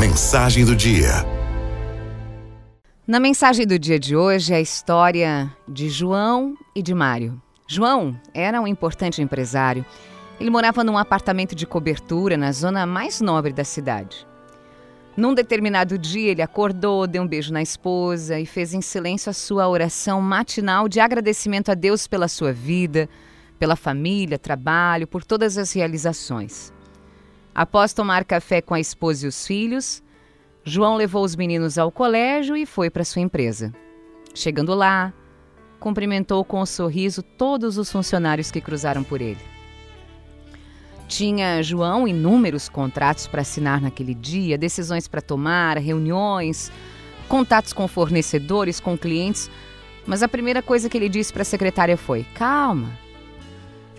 Mensagem do dia. Na mensagem do dia de hoje é a história de João e de Mário. João era um importante empresário. Ele morava num apartamento de cobertura na zona mais nobre da cidade. Num determinado dia, ele acordou, deu um beijo na esposa e fez em silêncio a sua oração matinal de agradecimento a Deus pela sua vida, pela família, trabalho, por todas as realizações. Após tomar café com a esposa e os filhos, João levou os meninos ao colégio e foi para sua empresa. Chegando lá, cumprimentou com um sorriso todos os funcionários que cruzaram por ele. Tinha João inúmeros contratos para assinar naquele dia, decisões para tomar, reuniões, contatos com fornecedores, com clientes, mas a primeira coisa que ele disse para a secretária foi: Calma,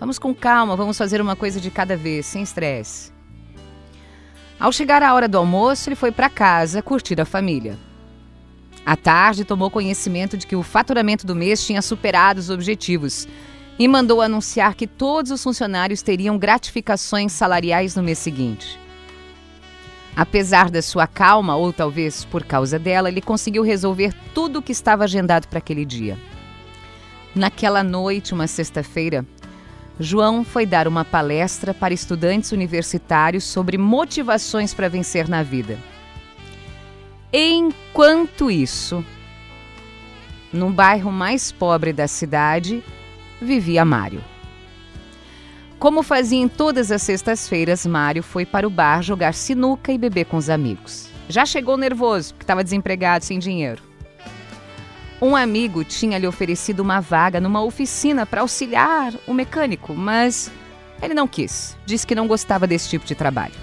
vamos com calma, vamos fazer uma coisa de cada vez, sem estresse. Ao chegar a hora do almoço, ele foi para casa curtir a família. À tarde, tomou conhecimento de que o faturamento do mês tinha superado os objetivos e mandou anunciar que todos os funcionários teriam gratificações salariais no mês seguinte. Apesar da sua calma, ou talvez por causa dela, ele conseguiu resolver tudo o que estava agendado para aquele dia. Naquela noite, uma sexta-feira, João foi dar uma palestra para estudantes universitários sobre motivações para vencer na vida. Enquanto isso, no bairro mais pobre da cidade, vivia Mário. Como fazia em todas as sextas-feiras, Mário foi para o bar jogar sinuca e beber com os amigos. Já chegou nervoso, porque estava desempregado, sem dinheiro. Um amigo tinha lhe oferecido uma vaga numa oficina para auxiliar o mecânico, mas ele não quis. Disse que não gostava desse tipo de trabalho.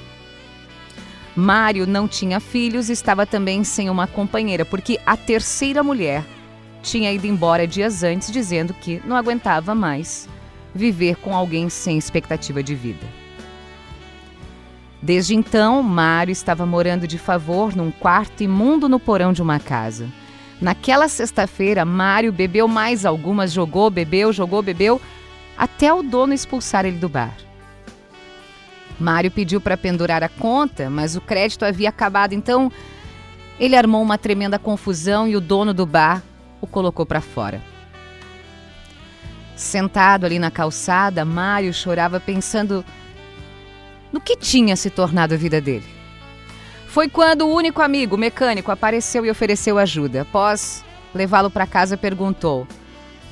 Mário não tinha filhos e estava também sem uma companheira, porque a terceira mulher tinha ido embora dias antes dizendo que não aguentava mais viver com alguém sem expectativa de vida. Desde então, Mário estava morando de favor num quarto imundo no porão de uma casa. Naquela sexta-feira, Mário bebeu mais algumas, jogou, bebeu, jogou, bebeu, até o dono expulsar ele do bar. Mário pediu para pendurar a conta, mas o crédito havia acabado, então ele armou uma tremenda confusão e o dono do bar o colocou para fora. Sentado ali na calçada, Mário chorava pensando no que tinha se tornado a vida dele. Foi quando o único amigo, mecânico, apareceu e ofereceu ajuda. Após levá-lo para casa, perguntou: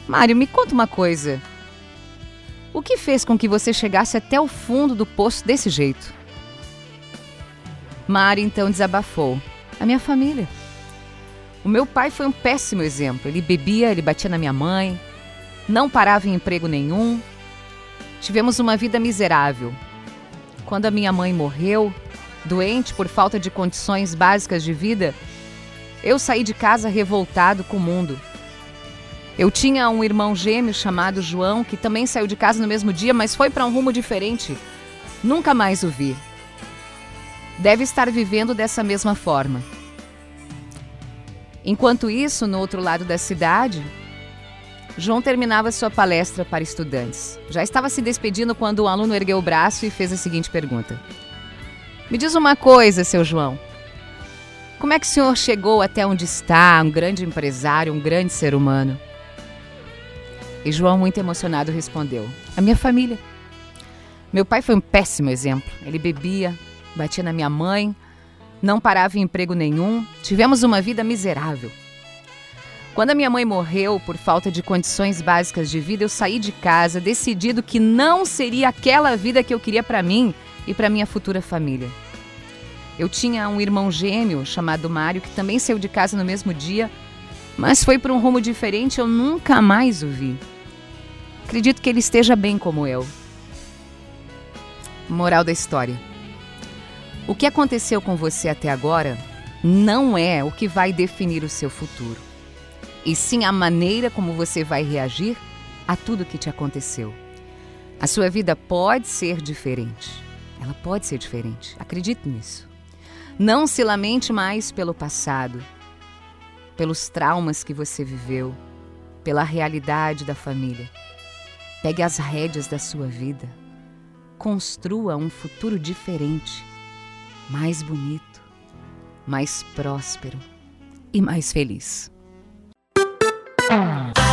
Mário, me conta uma coisa. O que fez com que você chegasse até o fundo do poço desse jeito? Mário então desabafou: A minha família. O meu pai foi um péssimo exemplo. Ele bebia, ele batia na minha mãe, não parava em emprego nenhum. Tivemos uma vida miserável. Quando a minha mãe morreu, doente por falta de condições básicas de vida, eu saí de casa revoltado com o mundo. Eu tinha um irmão gêmeo chamado João, que também saiu de casa no mesmo dia, mas foi para um rumo diferente. Nunca mais o vi. Deve estar vivendo dessa mesma forma. Enquanto isso, no outro lado da cidade, João terminava sua palestra para estudantes. Já estava se despedindo quando o aluno ergueu o braço e fez a seguinte pergunta: Me diz uma coisa, seu João. Como é que o senhor chegou até onde está, um grande empresário, um grande ser humano? E João, muito emocionado, respondeu: A minha família. Meu pai foi um péssimo exemplo. Ele bebia, batia na minha mãe, não parava em emprego nenhum, tivemos uma vida miserável. Quando a minha mãe morreu por falta de condições básicas de vida, eu saí de casa decidido que não seria aquela vida que eu queria para mim e para minha futura família. Eu tinha um irmão gêmeo chamado Mário que também saiu de casa no mesmo dia, mas foi para um rumo diferente, eu nunca mais o vi. Acredito que ele esteja bem como eu. Moral da história. O que aconteceu com você até agora não é o que vai definir o seu futuro, e sim a maneira como você vai reagir a tudo que te aconteceu. A sua vida pode ser diferente. Ela pode ser diferente. Acredite nisso. Não se lamente mais pelo passado, pelos traumas que você viveu, pela realidade da família. Pegue as rédeas da sua vida. Construa um futuro diferente mais bonito, mais próspero e mais feliz. Mm.